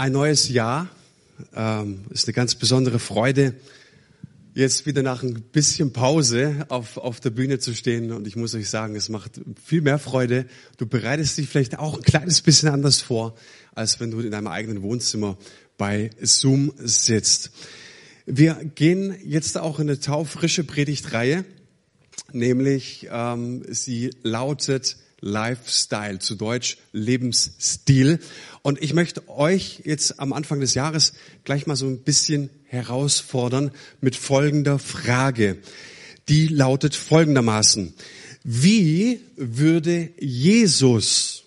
ein neues Jahr. Ähm, ist eine ganz besondere Freude, jetzt wieder nach ein bisschen Pause auf, auf der Bühne zu stehen. Und ich muss euch sagen, es macht viel mehr Freude. Du bereitest dich vielleicht auch ein kleines bisschen anders vor, als wenn du in deinem eigenen Wohnzimmer bei Zoom sitzt. Wir gehen jetzt auch in eine taufrische Predigtreihe, nämlich ähm, sie lautet Lifestyle, zu Deutsch Lebensstil. Und ich möchte euch jetzt am Anfang des Jahres gleich mal so ein bisschen herausfordern mit folgender Frage. Die lautet folgendermaßen. Wie würde Jesus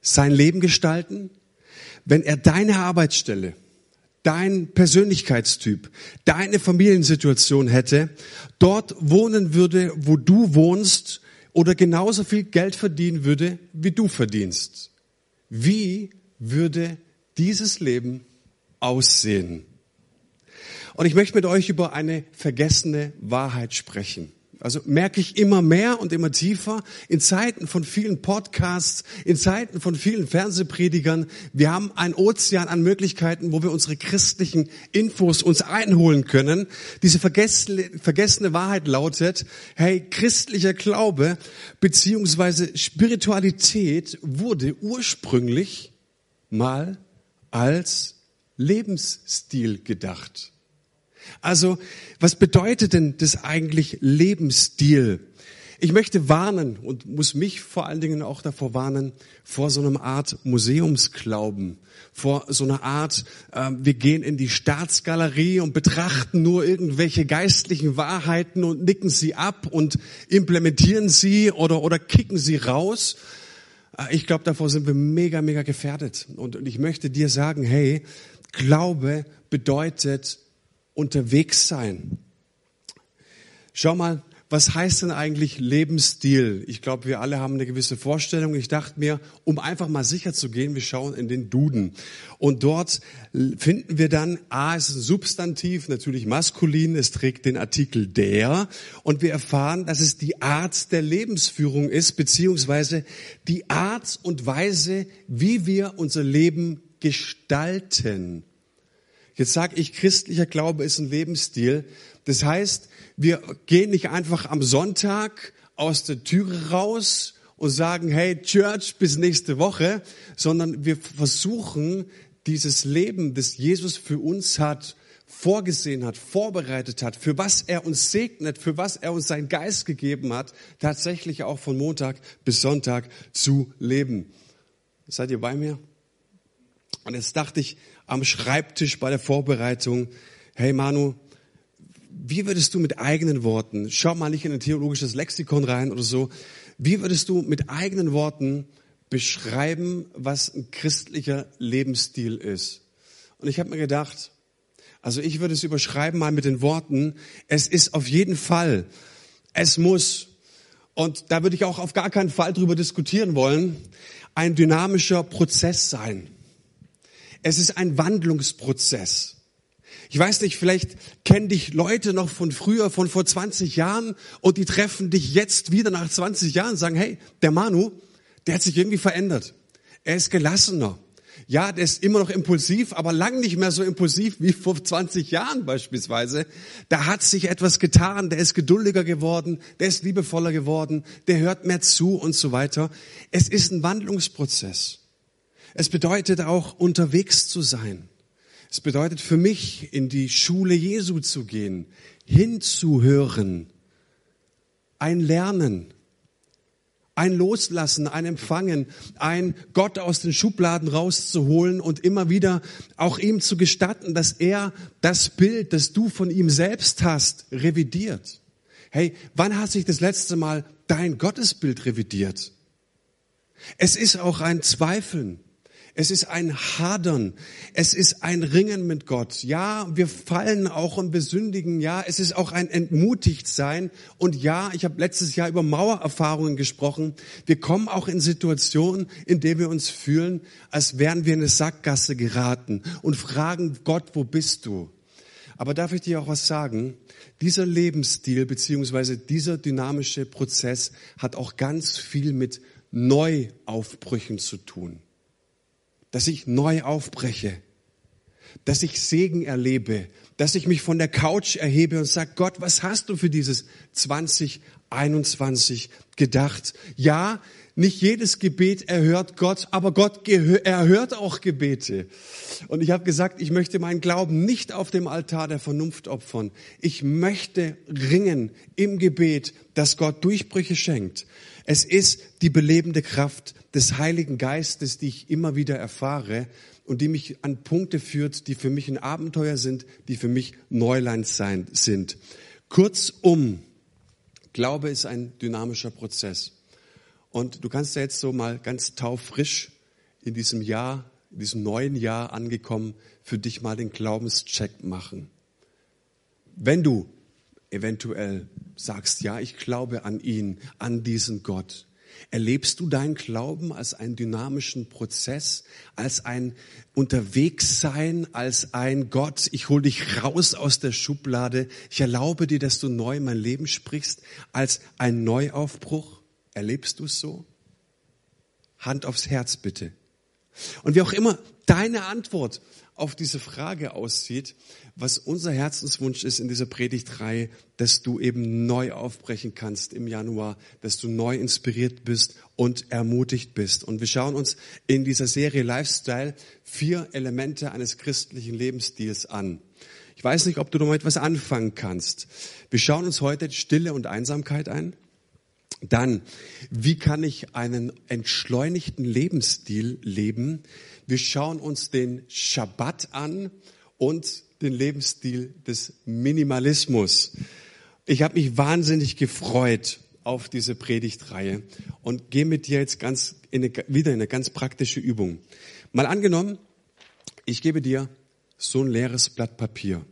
sein Leben gestalten, wenn er deine Arbeitsstelle, dein Persönlichkeitstyp, deine Familiensituation hätte, dort wohnen würde, wo du wohnst oder genauso viel Geld verdienen würde, wie du verdienst. Wie würde dieses Leben aussehen? Und ich möchte mit euch über eine vergessene Wahrheit sprechen. Also merke ich immer mehr und immer tiefer in Zeiten von vielen Podcasts, in Zeiten von vielen Fernsehpredigern. Wir haben ein Ozean an Möglichkeiten, wo wir unsere christlichen Infos uns einholen können. Diese vergessene, vergessene Wahrheit lautet, hey, christlicher Glaube beziehungsweise Spiritualität wurde ursprünglich mal als Lebensstil gedacht. Also, was bedeutet denn das eigentlich Lebensstil? Ich möchte warnen und muss mich vor allen Dingen auch davor warnen, vor so einer Art Museumsglauben, vor so einer Art, äh, wir gehen in die Staatsgalerie und betrachten nur irgendwelche geistlichen Wahrheiten und nicken sie ab und implementieren sie oder, oder kicken sie raus. Äh, ich glaube, davor sind wir mega, mega gefährdet. Und, und ich möchte dir sagen, hey, Glaube bedeutet unterwegs sein. Schau mal, was heißt denn eigentlich Lebensstil? Ich glaube, wir alle haben eine gewisse Vorstellung. Ich dachte mir, um einfach mal sicher zu gehen, wir schauen in den Duden. Und dort finden wir dann, A, ist ein Substantiv, natürlich maskulin, es trägt den Artikel der. Und wir erfahren, dass es die Art der Lebensführung ist, beziehungsweise die Art und Weise, wie wir unser Leben gestalten. Jetzt sage ich, christlicher Glaube ist ein Lebensstil. Das heißt, wir gehen nicht einfach am Sonntag aus der Türe raus und sagen, hey Church, bis nächste Woche, sondern wir versuchen, dieses Leben, das Jesus für uns hat, vorgesehen hat, vorbereitet hat, für was er uns segnet, für was er uns seinen Geist gegeben hat, tatsächlich auch von Montag bis Sonntag zu leben. Seid ihr bei mir? Und jetzt dachte ich am Schreibtisch bei der Vorbereitung, hey Manu, wie würdest du mit eigenen Worten, schau mal nicht in ein theologisches Lexikon rein oder so, wie würdest du mit eigenen Worten beschreiben, was ein christlicher Lebensstil ist? Und ich habe mir gedacht, also ich würde es überschreiben mal mit den Worten, es ist auf jeden Fall, es muss, und da würde ich auch auf gar keinen Fall drüber diskutieren wollen, ein dynamischer Prozess sein. Es ist ein Wandlungsprozess. Ich weiß nicht, vielleicht kennen dich Leute noch von früher, von vor 20 Jahren und die treffen dich jetzt wieder nach 20 Jahren und sagen, hey, der Manu, der hat sich irgendwie verändert. Er ist gelassener. Ja, der ist immer noch impulsiv, aber lang nicht mehr so impulsiv wie vor 20 Jahren beispielsweise. Da hat sich etwas getan, der ist geduldiger geworden, der ist liebevoller geworden, der hört mehr zu und so weiter. Es ist ein Wandlungsprozess. Es bedeutet auch unterwegs zu sein. Es bedeutet für mich, in die Schule Jesu zu gehen, hinzuhören, ein Lernen, ein Loslassen, ein Empfangen, ein Gott aus den Schubladen rauszuholen und immer wieder auch ihm zu gestatten, dass er das Bild, das du von ihm selbst hast, revidiert. Hey, wann hat sich das letzte Mal dein Gottesbild revidiert? Es ist auch ein Zweifeln. Es ist ein Hadern. Es ist ein Ringen mit Gott. Ja, wir fallen auch und besündigen. Ja, es ist auch ein Entmutigtsein. Und ja, ich habe letztes Jahr über Mauererfahrungen gesprochen. Wir kommen auch in Situationen, in denen wir uns fühlen, als wären wir in eine Sackgasse geraten und fragen Gott, wo bist du? Aber darf ich dir auch was sagen? Dieser Lebensstil beziehungsweise dieser dynamische Prozess hat auch ganz viel mit Neuaufbrüchen zu tun. Dass ich neu aufbreche, dass ich Segen erlebe, dass ich mich von der Couch erhebe und sage, Gott, was hast du für dieses 2021 gedacht? Ja, nicht jedes Gebet erhört Gott, aber Gott erhört auch Gebete. Und ich habe gesagt, ich möchte meinen Glauben nicht auf dem Altar der Vernunft opfern. Ich möchte ringen im Gebet, dass Gott Durchbrüche schenkt. Es ist die belebende Kraft des Heiligen Geistes, die ich immer wieder erfahre und die mich an Punkte führt, die für mich ein Abenteuer sind, die für mich Neuland sein, sind. Kurzum, Glaube ist ein dynamischer Prozess. Und du kannst ja jetzt so mal ganz taufrisch in diesem Jahr, in diesem neuen Jahr angekommen, für dich mal den Glaubenscheck machen. Wenn du eventuell sagst, ja, ich glaube an ihn, an diesen Gott, Erlebst du deinen Glauben als einen dynamischen Prozess, als ein Unterwegssein, als ein Gott, ich hole dich raus aus der Schublade, ich erlaube dir, dass du neu in mein Leben sprichst, als ein Neuaufbruch? Erlebst du es so? Hand aufs Herz bitte. Und wie auch immer deine Antwort auf diese Frage aussieht, was unser Herzenswunsch ist in dieser Predigtreihe, dass du eben neu aufbrechen kannst im Januar, dass du neu inspiriert bist und ermutigt bist. Und wir schauen uns in dieser Serie Lifestyle vier Elemente eines christlichen Lebensstils an. Ich weiß nicht, ob du damit etwas anfangen kannst. Wir schauen uns heute Stille und Einsamkeit ein. Dann, wie kann ich einen entschleunigten Lebensstil leben? Wir schauen uns den Schabbat an und den Lebensstil des Minimalismus. Ich habe mich wahnsinnig gefreut auf diese Predigtreihe und gehe mit dir jetzt ganz in eine, wieder in eine ganz praktische Übung. Mal angenommen, ich gebe dir so ein leeres Blatt Papier.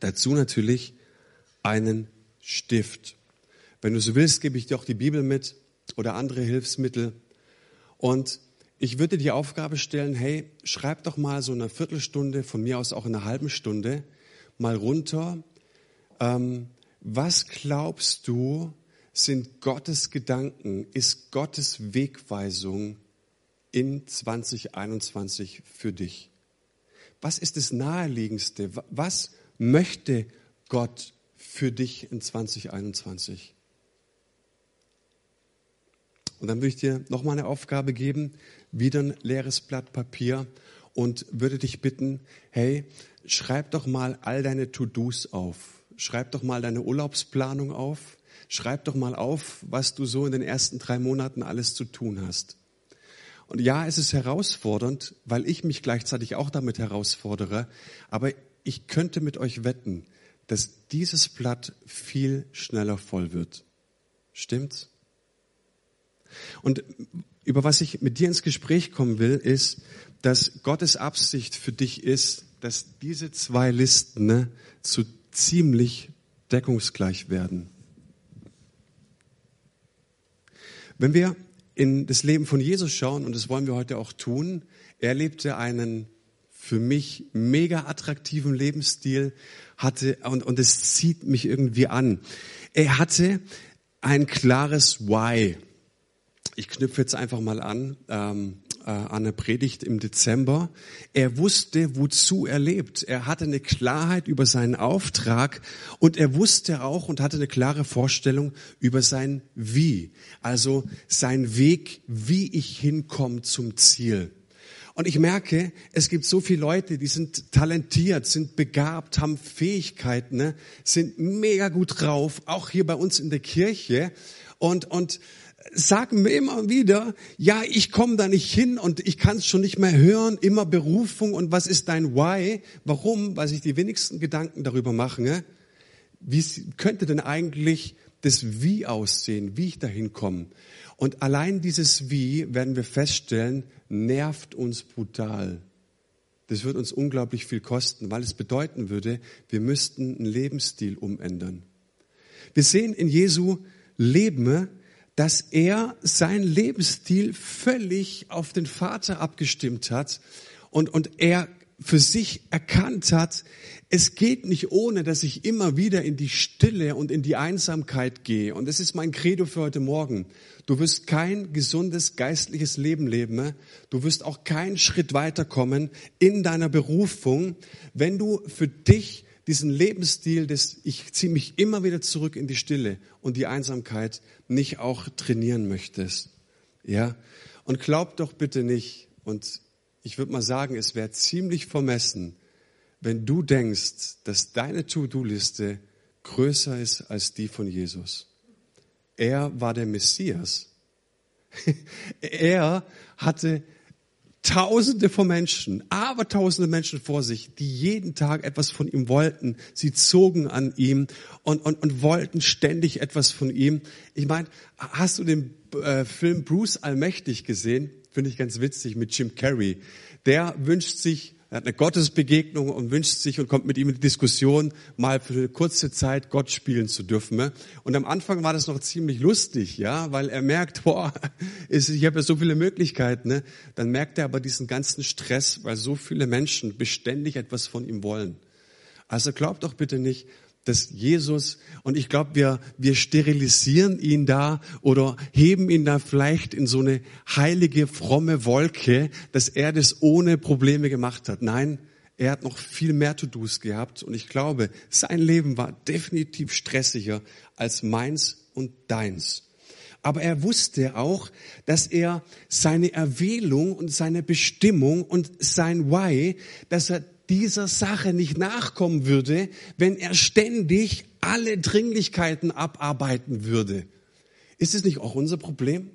Dazu natürlich einen Stift. Wenn du so willst, gebe ich dir auch die Bibel mit oder andere Hilfsmittel. Und ich würde die Aufgabe stellen, hey, schreib doch mal so eine Viertelstunde, von mir aus auch eine halbe Stunde, mal runter. Ähm, was glaubst du, sind Gottes Gedanken, ist Gottes Wegweisung in 2021 für dich? Was ist das Naheliegendste? Was möchte Gott für dich in 2021? Und dann würde ich dir nochmal eine Aufgabe geben, wieder ein leeres Blatt Papier und würde dich bitten, hey, schreib doch mal all deine To-Dos auf. Schreib doch mal deine Urlaubsplanung auf. Schreib doch mal auf, was du so in den ersten drei Monaten alles zu tun hast. Und ja, es ist herausfordernd, weil ich mich gleichzeitig auch damit herausfordere, aber ich könnte mit euch wetten, dass dieses Blatt viel schneller voll wird. Stimmt's? Und über was ich mit dir ins Gespräch kommen will, ist, dass Gottes Absicht für dich ist, dass diese zwei Listen ne, zu ziemlich deckungsgleich werden. Wenn wir in das Leben von Jesus schauen, und das wollen wir heute auch tun, er lebte einen für mich mega attraktiven Lebensstil, hatte, und, und es zieht mich irgendwie an. Er hatte ein klares Why. Ich knüpfe jetzt einfach mal an, ähm, äh, an eine Predigt im Dezember. Er wusste, wozu er lebt. Er hatte eine Klarheit über seinen Auftrag und er wusste auch und hatte eine klare Vorstellung über sein Wie. Also sein Weg, wie ich hinkomme zum Ziel. Und ich merke, es gibt so viele Leute, die sind talentiert, sind begabt, haben Fähigkeiten, ne, sind mega gut drauf, auch hier bei uns in der Kirche. Und, und sagen mir immer wieder, ja, ich komme da nicht hin und ich kann es schon nicht mehr hören, immer Berufung und was ist dein Why? Warum? Weil sich die wenigsten Gedanken darüber machen, ne? wie könnte denn eigentlich das Wie aussehen, wie ich da hinkomme? Und allein dieses Wie, werden wir feststellen, nervt uns brutal. Das wird uns unglaublich viel kosten, weil es bedeuten würde, wir müssten einen Lebensstil umändern. Wir sehen in Jesu Leben, dass er sein Lebensstil völlig auf den Vater abgestimmt hat und, und er für sich erkannt hat, es geht nicht ohne, dass ich immer wieder in die Stille und in die Einsamkeit gehe. Und das ist mein Credo für heute Morgen. Du wirst kein gesundes geistliches Leben leben. Du wirst auch keinen Schritt weiterkommen in deiner Berufung, wenn du für dich diesen Lebensstil des ich ziehe mich immer wieder zurück in die Stille und die Einsamkeit nicht auch trainieren möchtest. Ja? Und glaub doch bitte nicht und ich würde mal sagen, es wäre ziemlich vermessen, wenn du denkst, dass deine To-Do-Liste größer ist als die von Jesus. Er war der Messias. er hatte Tausende von Menschen, aber tausende Menschen vor sich, die jeden Tag etwas von ihm wollten. Sie zogen an ihm und, und, und wollten ständig etwas von ihm. Ich meine, hast du den äh, Film Bruce Allmächtig gesehen? Finde ich ganz witzig mit Jim Carrey. Der wünscht sich, er hat eine Gottesbegegnung und wünscht sich und kommt mit ihm in die Diskussion, mal für eine kurze Zeit Gott spielen zu dürfen. Ne? Und am Anfang war das noch ziemlich lustig, ja, weil er merkt, boah, ich habe ja so viele Möglichkeiten. Ne? Dann merkt er aber diesen ganzen Stress, weil so viele Menschen beständig etwas von ihm wollen. Also glaubt doch bitte nicht, dass Jesus, und ich glaube, wir, wir sterilisieren ihn da oder heben ihn da vielleicht in so eine heilige, fromme Wolke, dass er das ohne Probleme gemacht hat. Nein, er hat noch viel mehr To-Dos gehabt und ich glaube, sein Leben war definitiv stressiger als meins und deins. Aber er wusste auch, dass er seine Erwählung und seine Bestimmung und sein Why, dass er dieser Sache nicht nachkommen würde, wenn er ständig alle Dringlichkeiten abarbeiten würde. Ist es nicht auch unser Problem?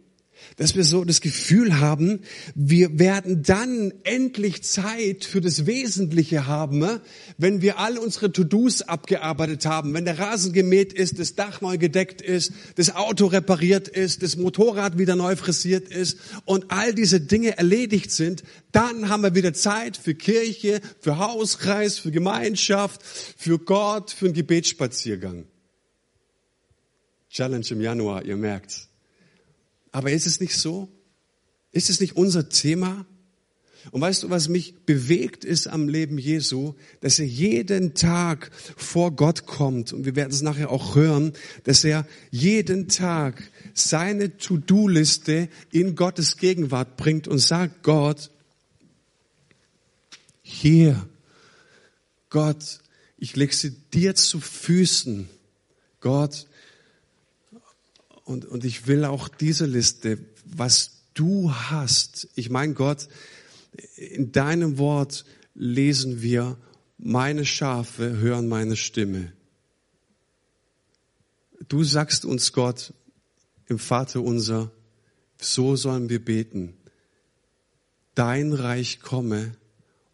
Dass wir so das Gefühl haben, wir werden dann endlich Zeit für das Wesentliche haben, wenn wir all unsere To-Dos abgearbeitet haben, wenn der Rasen gemäht ist, das Dach neu gedeckt ist, das Auto repariert ist, das Motorrad wieder neu frisiert ist und all diese Dinge erledigt sind, dann haben wir wieder Zeit für Kirche, für Hauskreis, für Gemeinschaft, für Gott, für einen Gebetsspaziergang. Challenge im Januar, ihr merkt's. Aber ist es nicht so? Ist es nicht unser Thema? Und weißt du, was mich bewegt ist am Leben Jesu, dass er jeden Tag vor Gott kommt und wir werden es nachher auch hören, dass er jeden Tag seine To-Do-Liste in Gottes Gegenwart bringt und sagt, Gott, hier, Gott, ich lege sie dir zu Füßen. Gott, und, und ich will auch diese Liste, was du hast. Ich meine, Gott, in deinem Wort lesen wir, meine Schafe hören meine Stimme. Du sagst uns, Gott, im Vater unser, so sollen wir beten. Dein Reich komme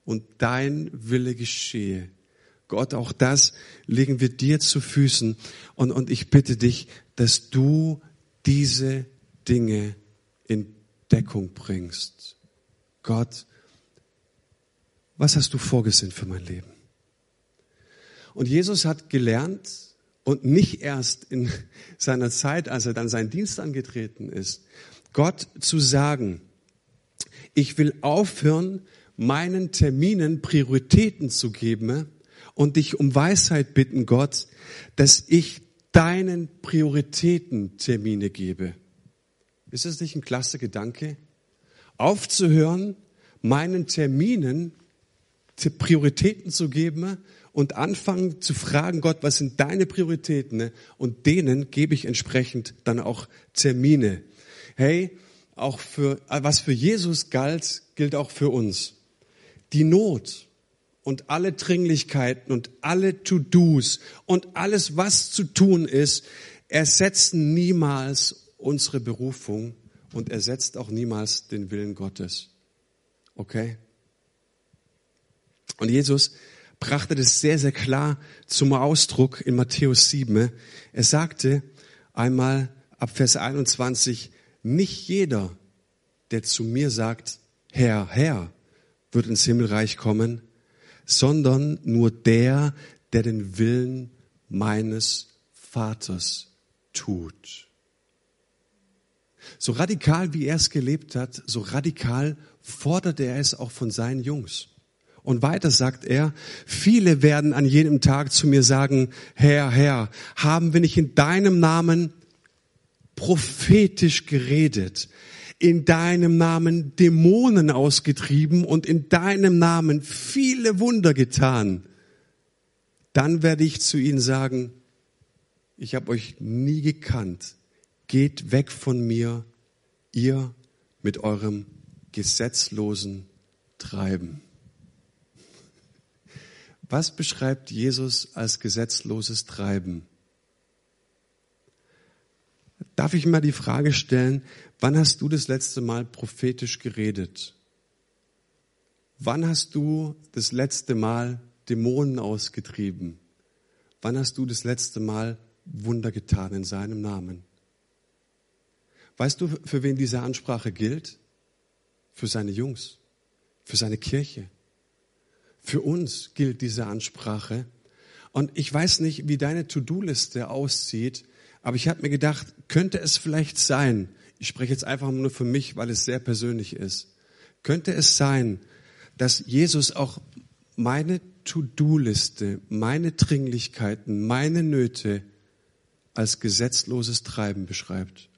und dein Wille geschehe. Gott, auch das legen wir dir zu Füßen. Und, und ich bitte dich, dass du diese Dinge in Deckung bringst. Gott, was hast du vorgesehen für mein Leben? Und Jesus hat gelernt und nicht erst in seiner Zeit, als er dann seinen Dienst angetreten ist, Gott zu sagen, ich will aufhören, meinen Terminen Prioritäten zu geben und dich um Weisheit bitten, Gott, dass ich deinen Prioritäten Termine gebe. Ist das nicht ein klasse Gedanke? Aufzuhören, meinen Terminen Prioritäten zu geben und anfangen zu fragen, Gott, was sind deine Prioritäten? Und denen gebe ich entsprechend dann auch Termine. Hey, auch für, was für Jesus galt, gilt auch für uns. Die Not, und alle Dringlichkeiten und alle To-Dos und alles, was zu tun ist, ersetzen niemals unsere Berufung und ersetzt auch niemals den Willen Gottes. Okay? Und Jesus brachte das sehr, sehr klar zum Ausdruck in Matthäus 7. Er sagte einmal ab Vers 21, nicht jeder, der zu mir sagt, Herr, Herr, wird ins Himmelreich kommen, sondern nur der, der den Willen meines Vaters tut. So radikal wie er es gelebt hat, so radikal forderte er es auch von seinen Jungs. Und weiter sagt er, viele werden an jenem Tag zu mir sagen, Herr, Herr, haben wir nicht in deinem Namen prophetisch geredet, in deinem Namen Dämonen ausgetrieben und in deinem Namen viele Wunder getan? Dann werde ich zu ihnen sagen, ich habe euch nie gekannt. Geht weg von mir, ihr mit eurem gesetzlosen Treiben. Was beschreibt Jesus als gesetzloses Treiben? Darf ich mal die Frage stellen, wann hast du das letzte Mal prophetisch geredet? Wann hast du das letzte Mal Dämonen ausgetrieben? Wann hast du das letzte Mal Wunder getan in seinem Namen? Weißt du, für wen diese Ansprache gilt? Für seine Jungs, für seine Kirche. Für uns gilt diese Ansprache. Und ich weiß nicht, wie deine To-Do-Liste aussieht, aber ich habe mir gedacht, könnte es vielleicht sein, ich spreche jetzt einfach nur für mich, weil es sehr persönlich ist, könnte es sein, dass Jesus auch meine To-Do-Liste, meine Dringlichkeiten, meine Nöte als gesetzloses Treiben beschreibt.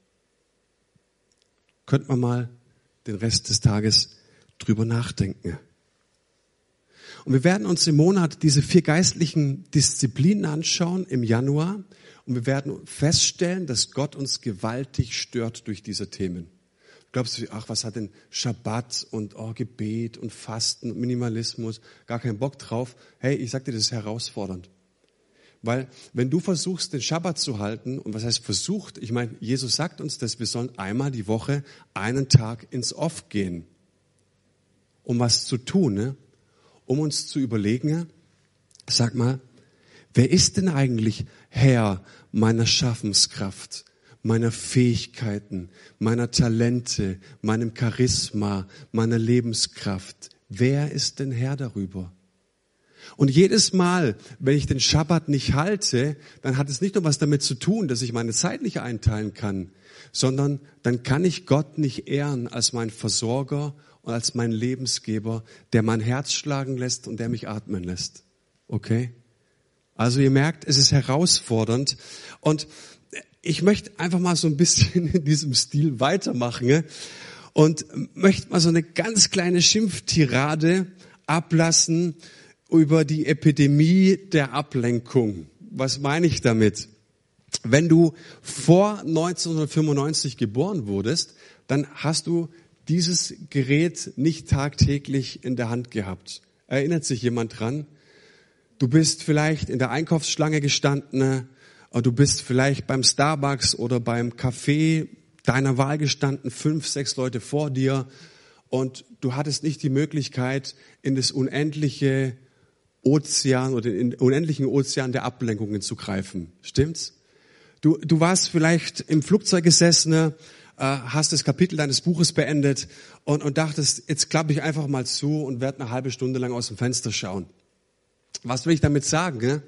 Könnte man mal den Rest des Tages drüber nachdenken. Und wir werden uns im Monat diese vier geistlichen Disziplinen anschauen im Januar und wir werden feststellen, dass Gott uns gewaltig stört durch diese Themen. Glaubst du, ach, was hat denn Schabbat und oh, Gebet und Fasten und Minimalismus? Gar keinen Bock drauf. Hey, ich sag dir, das ist herausfordernd. Weil wenn du versuchst, den Schabbat zu halten, und was heißt versucht? Ich meine, Jesus sagt uns, dass wir sollen einmal die Woche einen Tag ins Off gehen, um was zu tun, ne? um uns zu überlegen, sag mal, wer ist denn eigentlich Herr meiner Schaffenskraft? meiner Fähigkeiten, meiner Talente, meinem Charisma, meiner Lebenskraft. Wer ist denn Herr darüber? Und jedes Mal, wenn ich den Schabbat nicht halte, dann hat es nicht nur was damit zu tun, dass ich meine Zeit nicht einteilen kann, sondern dann kann ich Gott nicht ehren als mein Versorger und als mein Lebensgeber, der mein Herz schlagen lässt und der mich atmen lässt. Okay? Also ihr merkt, es ist herausfordernd. Und ich möchte einfach mal so ein bisschen in diesem Stil weitermachen und möchte mal so eine ganz kleine Schimpftirade ablassen über die Epidemie der Ablenkung. Was meine ich damit? Wenn du vor 1995 geboren wurdest, dann hast du dieses Gerät nicht tagtäglich in der Hand gehabt. Erinnert sich jemand dran? Du bist vielleicht in der Einkaufsschlange gestanden, Du bist vielleicht beim Starbucks oder beim Café deiner Wahl gestanden, fünf, sechs Leute vor dir und du hattest nicht die Möglichkeit, in das unendliche Ozean oder in den unendlichen Ozean der Ablenkungen zu greifen. Stimmt's? Du, du warst vielleicht im Flugzeug gesessen, äh, hast das Kapitel deines Buches beendet und, und dachtest, jetzt klappe ich einfach mal zu und werde eine halbe Stunde lang aus dem Fenster schauen. Was will ich damit sagen? Ne?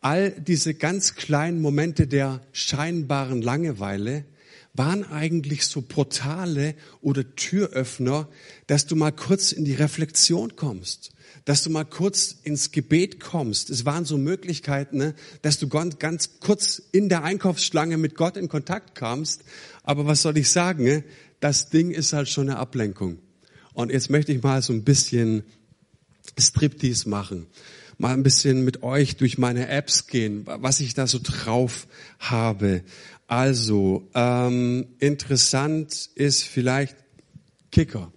all diese ganz kleinen Momente der scheinbaren Langeweile waren eigentlich so Portale oder Türöffner, dass du mal kurz in die Reflexion kommst, dass du mal kurz ins Gebet kommst. Es waren so Möglichkeiten, ne, dass du ganz kurz in der Einkaufsschlange mit Gott in Kontakt kamst. Aber was soll ich sagen? Ne? Das Ding ist halt schon eine Ablenkung. Und jetzt möchte ich mal so ein bisschen Striptease machen mal ein bisschen mit euch durch meine Apps gehen, was ich da so drauf habe. Also, ähm, interessant ist vielleicht Kicker.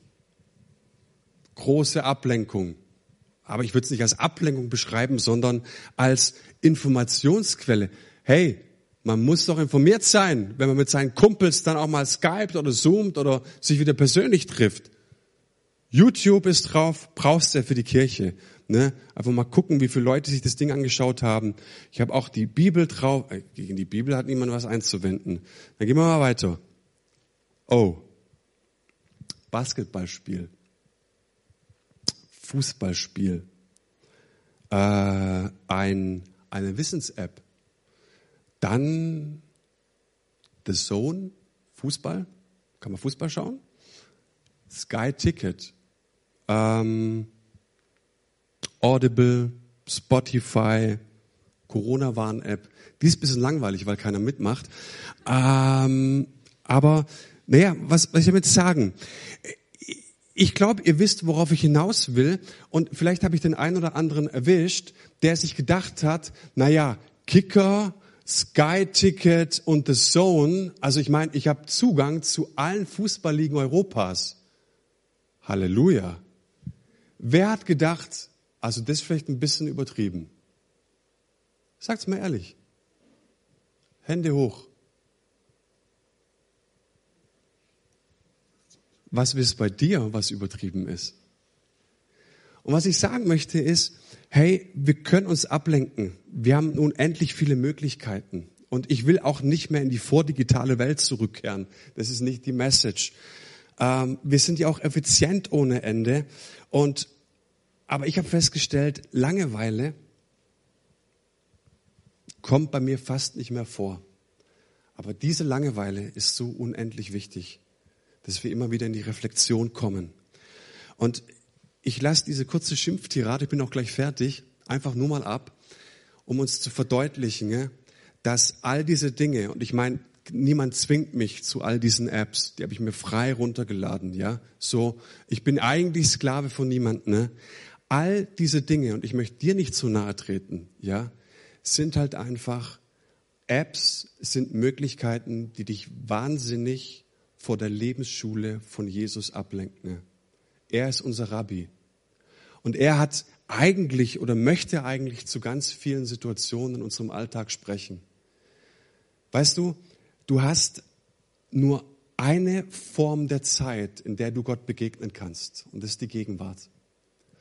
Große Ablenkung. Aber ich würde es nicht als Ablenkung beschreiben, sondern als Informationsquelle. Hey, man muss doch informiert sein, wenn man mit seinen Kumpels dann auch mal skypt oder zoomt oder sich wieder persönlich trifft. YouTube ist drauf, brauchst du ja für die Kirche. Ne? Einfach mal gucken, wie viele Leute sich das Ding angeschaut haben. Ich habe auch die Bibel drauf. Äh, gegen die Bibel hat niemand was einzuwenden. Dann gehen wir mal weiter. Oh. Basketballspiel. Fußballspiel. Äh, ein, eine Wissens-App. Dann The Zone, Fußball. Kann man Fußball schauen? Sky Ticket. Ähm, Audible, Spotify, Corona-Warn-App. Die ist ein bisschen langweilig, weil keiner mitmacht. Ähm, aber naja, was, was ich damit sagen? Ich glaube, ihr wisst, worauf ich hinaus will. Und vielleicht habe ich den einen oder anderen erwischt, der sich gedacht hat, naja, Kicker, Sky Ticket und The Zone, also ich meine, ich habe Zugang zu allen Fußballligen Europas. Halleluja. Wer hat gedacht, also das ist vielleicht ein bisschen übertrieben? Sagt's mir ehrlich. Hände hoch. Was ist bei dir, was übertrieben ist? Und was ich sagen möchte ist, hey, wir können uns ablenken. Wir haben unendlich viele Möglichkeiten. Und ich will auch nicht mehr in die vordigitale Welt zurückkehren. Das ist nicht die Message. Ähm, wir sind ja auch effizient ohne Ende. Und, aber ich habe festgestellt, Langeweile kommt bei mir fast nicht mehr vor. Aber diese Langeweile ist so unendlich wichtig, dass wir immer wieder in die Reflexion kommen. Und ich lasse diese kurze Schimpftirade, ich bin auch gleich fertig, einfach nur mal ab, um uns zu verdeutlichen, dass all diese Dinge, und ich meine, niemand zwingt mich zu all diesen Apps, die habe ich mir frei runtergeladen, ja, so, ich bin eigentlich Sklave von niemandem, ne? All diese Dinge, und ich möchte dir nicht zu nahe treten, ja, sind halt einfach Apps, sind Möglichkeiten, die dich wahnsinnig vor der Lebensschule von Jesus ablenken. Ne? Er ist unser Rabbi. Und er hat eigentlich oder möchte eigentlich zu ganz vielen Situationen in unserem Alltag sprechen. Weißt du, du hast nur eine Form der Zeit, in der du Gott begegnen kannst. Und das ist die Gegenwart.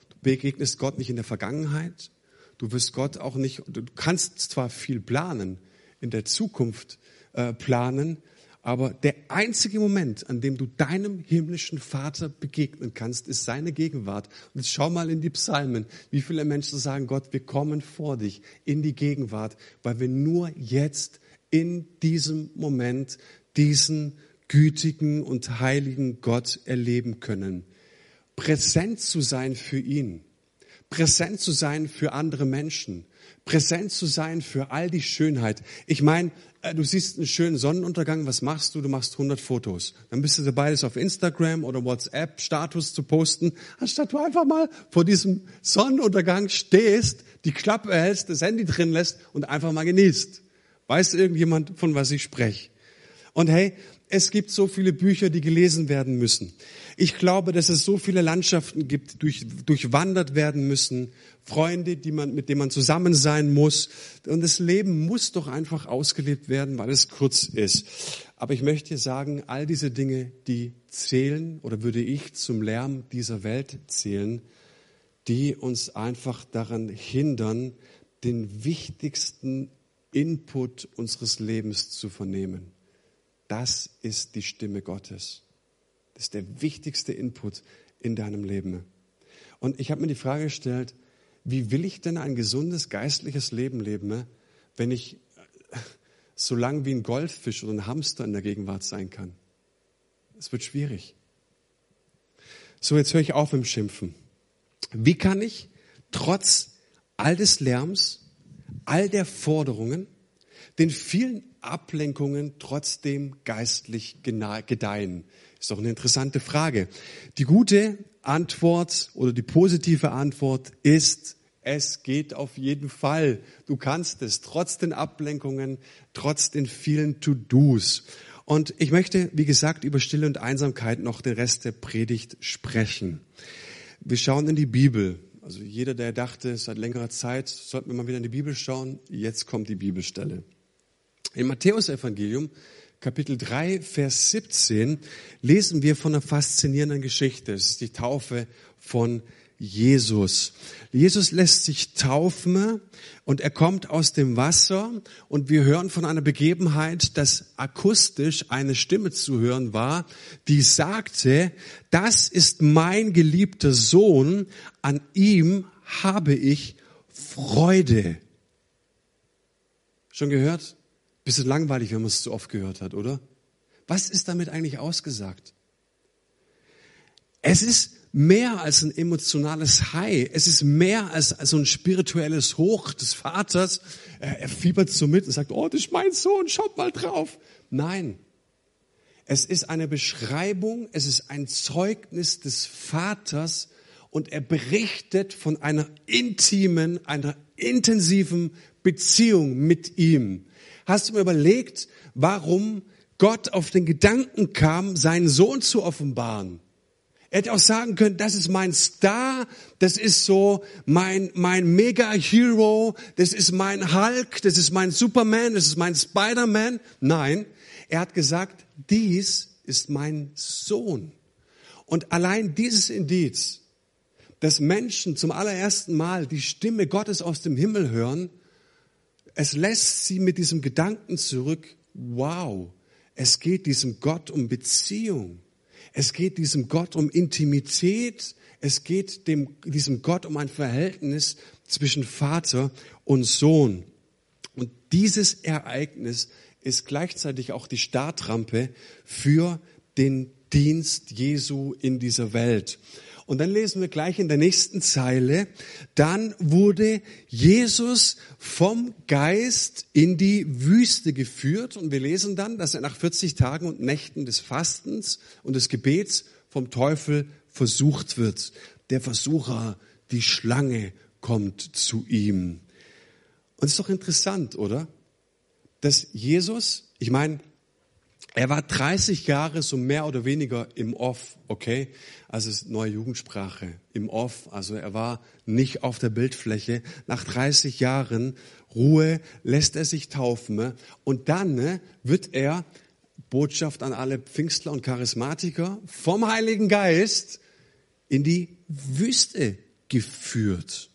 Du begegnest Gott nicht in der Vergangenheit. Du wirst Gott auch nicht, du kannst zwar viel planen, in der Zukunft äh, planen, aber der einzige Moment, an dem du deinem himmlischen Vater begegnen kannst, ist seine Gegenwart. Und jetzt schau mal in die Psalmen, wie viele Menschen sagen, Gott, wir kommen vor dich in die Gegenwart, weil wir nur jetzt in diesem Moment diesen gütigen und heiligen Gott erleben können. Präsent zu sein für ihn, präsent zu sein für andere Menschen, präsent zu sein für all die Schönheit. Ich meine, äh, du siehst einen schönen Sonnenuntergang, was machst du? Du machst 100 Fotos. Dann bist du dabei, das auf Instagram oder WhatsApp Status zu posten, anstatt du einfach mal vor diesem Sonnenuntergang stehst, die Klappe hältst, das Handy drin lässt und einfach mal genießt. Weiß irgendjemand, von was ich spreche? Und hey, es gibt so viele Bücher, die gelesen werden müssen. Ich glaube, dass es so viele Landschaften gibt, durch, durchwandert werden müssen, Freunde, die man, mit denen man zusammen sein muss. Und das Leben muss doch einfach ausgelebt werden, weil es kurz ist. Aber ich möchte sagen, all diese Dinge, die zählen oder würde ich zum Lärm dieser Welt zählen, die uns einfach daran hindern, den wichtigsten Input unseres Lebens zu vernehmen. Das ist die Stimme Gottes. Das ist der wichtigste Input in deinem Leben. Und ich habe mir die Frage gestellt, wie will ich denn ein gesundes geistliches Leben leben, wenn ich so lang wie ein Goldfisch oder ein Hamster in der Gegenwart sein kann? Es wird schwierig. So, jetzt höre ich auf im Schimpfen. Wie kann ich trotz all des Lärms, all der Forderungen, den vielen Ablenkungen trotzdem geistlich gedeihen? Ist doch eine interessante Frage. Die gute Antwort oder die positive Antwort ist, es geht auf jeden Fall. Du kannst es, trotz den Ablenkungen, trotz den vielen To-Dos. Und ich möchte, wie gesagt, über Stille und Einsamkeit noch den Rest der Predigt sprechen. Wir schauen in die Bibel. Also jeder, der dachte, seit längerer Zeit sollten wir mal wieder in die Bibel schauen, jetzt kommt die Bibelstelle. Im Matthäusevangelium, Kapitel 3, Vers 17, lesen wir von einer faszinierenden Geschichte. Es ist die Taufe von Jesus. Jesus lässt sich taufen und er kommt aus dem Wasser und wir hören von einer Begebenheit, dass akustisch eine Stimme zu hören war, die sagte, das ist mein geliebter Sohn, an ihm habe ich Freude. Schon gehört? Bisschen langweilig, wenn man es zu oft gehört hat, oder? Was ist damit eigentlich ausgesagt? Es ist mehr als ein emotionales High. Es ist mehr als so ein spirituelles Hoch des Vaters. Er, er fiebert so mit und sagt, oh, das ist mein Sohn, schaut mal drauf. Nein. Es ist eine Beschreibung, es ist ein Zeugnis des Vaters und er berichtet von einer intimen, einer intensiven Beziehung mit ihm. Hast du mir überlegt, warum Gott auf den Gedanken kam, seinen Sohn zu offenbaren? Er hätte auch sagen können, das ist mein Star, das ist so mein, mein Mega-Hero, das ist mein Hulk, das ist mein Superman, das ist mein Spider-Man. Nein, er hat gesagt, dies ist mein Sohn. Und allein dieses Indiz, dass Menschen zum allerersten Mal die Stimme Gottes aus dem Himmel hören, es lässt sie mit diesem Gedanken zurück, wow, es geht diesem Gott um Beziehung. Es geht diesem Gott um Intimität. Es geht dem, diesem Gott um ein Verhältnis zwischen Vater und Sohn. Und dieses Ereignis ist gleichzeitig auch die Startrampe für den Dienst Jesu in dieser Welt. Und dann lesen wir gleich in der nächsten Zeile, dann wurde Jesus vom Geist in die Wüste geführt und wir lesen dann, dass er nach 40 Tagen und Nächten des Fastens und des Gebets vom Teufel versucht wird. Der Versucher, die Schlange kommt zu ihm. Und es ist doch interessant, oder? Dass Jesus, ich meine, er war 30 Jahre so mehr oder weniger im Off, okay? Also neue Jugendsprache, im Off. Also er war nicht auf der Bildfläche. Nach 30 Jahren Ruhe lässt er sich taufen. Ne? Und dann ne, wird er, Botschaft an alle Pfingstler und Charismatiker, vom Heiligen Geist in die Wüste geführt.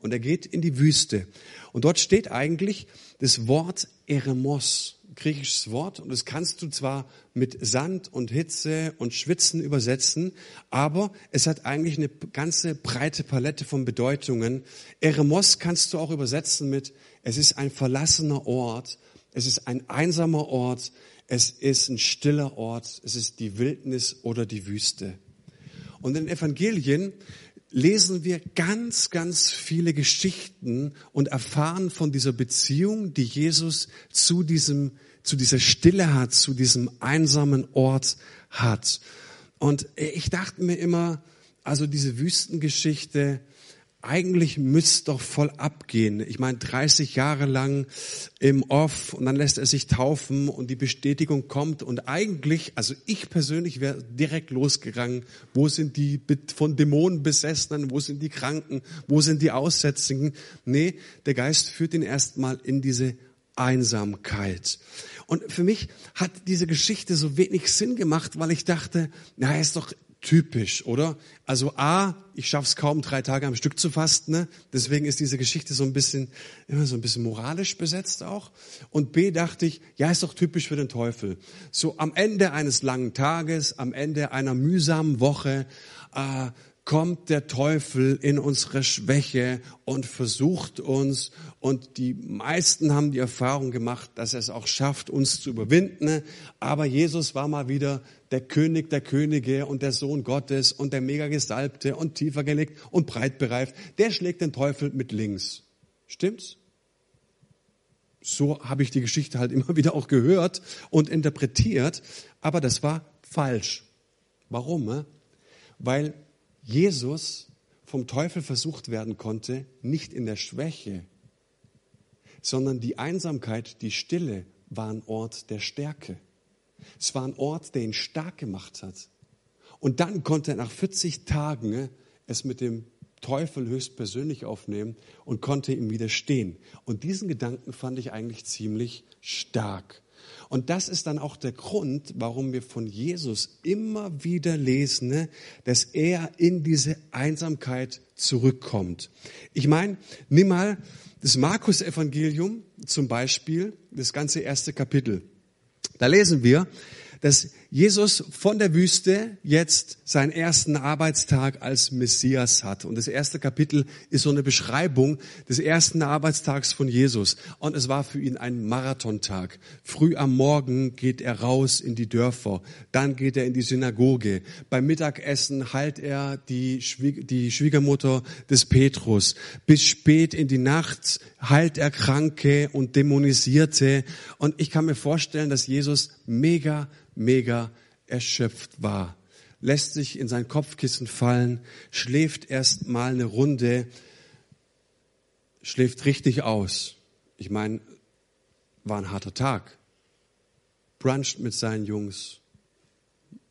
Und er geht in die Wüste. Und dort steht eigentlich das Wort Eremos griechisches Wort und das kannst du zwar mit Sand und Hitze und Schwitzen übersetzen, aber es hat eigentlich eine ganze breite Palette von Bedeutungen. Eremos kannst du auch übersetzen mit, es ist ein verlassener Ort, es ist ein einsamer Ort, es ist ein stiller Ort, es ist die Wildnis oder die Wüste. Und in den Evangelien lesen wir ganz, ganz viele Geschichten und erfahren von dieser Beziehung, die Jesus zu diesem, zu dieser Stille hat, zu diesem einsamen Ort hat. Und ich dachte mir immer, also diese Wüstengeschichte, eigentlich müsste doch voll abgehen. Ich meine, 30 Jahre lang im Off und dann lässt er sich taufen und die Bestätigung kommt und eigentlich, also ich persönlich wäre direkt losgegangen. Wo sind die von Dämonen besessenen? Wo sind die Kranken? Wo sind die Aussätzigen? Nee, der Geist führt ihn erstmal in diese Einsamkeit. Und für mich hat diese Geschichte so wenig Sinn gemacht, weil ich dachte, na, ist doch typisch, oder? Also A, ich schaffe es kaum, drei Tage am Stück zu fasten. Ne? Deswegen ist diese Geschichte so ein bisschen, immer so ein bisschen moralisch besetzt auch. Und B, dachte ich, ja, ist doch typisch für den Teufel. So am Ende eines langen Tages, am Ende einer mühsamen Woche, äh, kommt der Teufel in unsere Schwäche und versucht uns. Und die meisten haben die Erfahrung gemacht, dass er es auch schafft, uns zu überwinden. Aber Jesus war mal wieder der König der Könige und der Sohn Gottes und der mega Gesalbte und tiefer gelegt und breit bereift. Der schlägt den Teufel mit links. Stimmt's? So habe ich die Geschichte halt immer wieder auch gehört und interpretiert. Aber das war falsch. Warum? Weil Jesus vom Teufel versucht werden konnte, nicht in der Schwäche, sondern die Einsamkeit, die Stille war ein Ort der Stärke. Es war ein Ort, der ihn stark gemacht hat. Und dann konnte er nach 40 Tagen es mit dem Teufel höchstpersönlich aufnehmen und konnte ihm widerstehen. Und diesen Gedanken fand ich eigentlich ziemlich stark. Und das ist dann auch der Grund, warum wir von Jesus immer wieder lesen, ne, dass er in diese Einsamkeit zurückkommt. Ich meine, nimm mal das Markus-Evangelium zum Beispiel, das ganze erste Kapitel. Da lesen wir, dass Jesus von der Wüste jetzt seinen ersten Arbeitstag als Messias hat. Und das erste Kapitel ist so eine Beschreibung des ersten Arbeitstags von Jesus. Und es war für ihn ein Marathontag. Früh am Morgen geht er raus in die Dörfer. Dann geht er in die Synagoge. Beim Mittagessen heilt er die, Schwieg die Schwiegermutter des Petrus. Bis spät in die Nacht heilt er Kranke und Dämonisierte. Und ich kann mir vorstellen, dass Jesus mega, mega erschöpft war. Lässt sich in sein Kopfkissen fallen, schläft erst mal eine Runde, schläft richtig aus. Ich meine, war ein harter Tag. Bruncht mit seinen Jungs,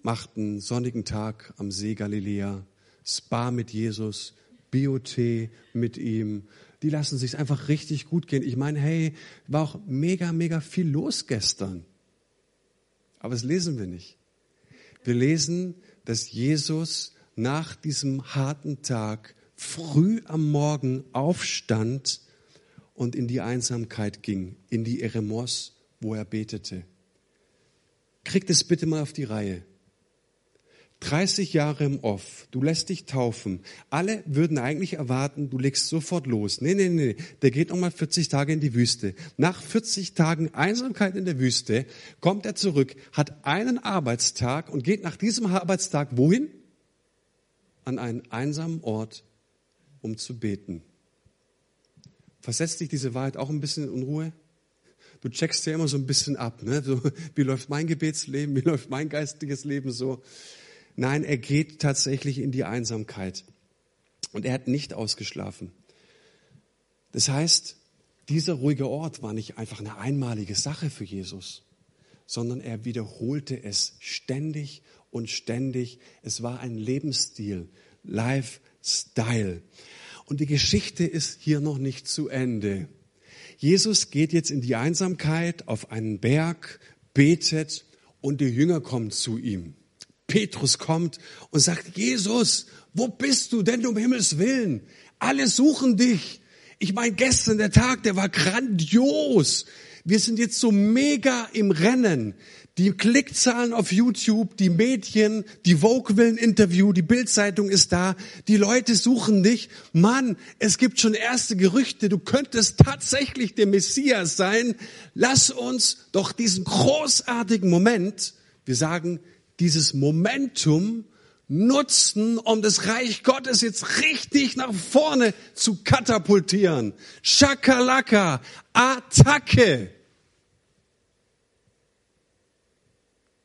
macht einen sonnigen Tag am See Galiläa, Spa mit Jesus, Biotee mit ihm. Die lassen sich einfach richtig gut gehen. Ich meine, hey, war auch mega, mega viel los gestern. Aber das lesen wir nicht. Wir lesen, dass Jesus nach diesem harten Tag früh am Morgen aufstand und in die Einsamkeit ging, in die Eremos, wo er betete. Kriegt es bitte mal auf die Reihe. 30 Jahre im Off, du lässt dich taufen. Alle würden eigentlich erwarten, du legst sofort los. Nee, nee, nee, der geht nochmal 40 Tage in die Wüste. Nach 40 Tagen Einsamkeit in der Wüste kommt er zurück, hat einen Arbeitstag und geht nach diesem Arbeitstag wohin? An einen einsamen Ort, um zu beten. Versetzt dich diese Wahrheit auch ein bisschen in Unruhe? Du checkst ja immer so ein bisschen ab, ne? So, wie läuft mein Gebetsleben, wie läuft mein geistiges Leben so? Nein, er geht tatsächlich in die Einsamkeit. Und er hat nicht ausgeschlafen. Das heißt, dieser ruhige Ort war nicht einfach eine einmalige Sache für Jesus, sondern er wiederholte es ständig und ständig. Es war ein Lebensstil, Lifestyle. Und die Geschichte ist hier noch nicht zu Ende. Jesus geht jetzt in die Einsamkeit auf einen Berg, betet und die Jünger kommen zu ihm. Petrus kommt und sagt, Jesus, wo bist du denn um Himmels Willen? Alle suchen dich. Ich meine, gestern der Tag, der war grandios. Wir sind jetzt so mega im Rennen. Die Klickzahlen auf YouTube, die Medien, die Vogue will ein Interview, die Bildzeitung ist da, die Leute suchen dich. Mann, es gibt schon erste Gerüchte, du könntest tatsächlich der Messias sein. Lass uns doch diesen großartigen Moment, wir sagen, dieses Momentum nutzen, um das Reich Gottes jetzt richtig nach vorne zu katapultieren. Schakalaka, Attacke.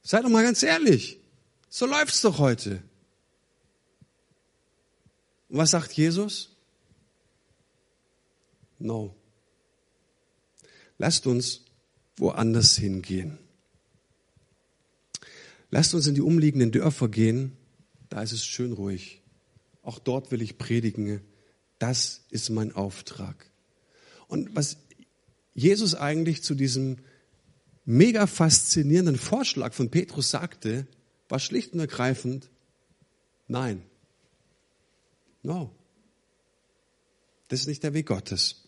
Seid doch mal ganz ehrlich. So läuft's doch heute. Und was sagt Jesus? No. Lasst uns woanders hingehen. Lasst uns in die umliegenden Dörfer gehen, da ist es schön ruhig. Auch dort will ich predigen. Das ist mein Auftrag. Und was Jesus eigentlich zu diesem mega faszinierenden Vorschlag von Petrus sagte, war schlicht und ergreifend, nein. No. Das ist nicht der Weg Gottes.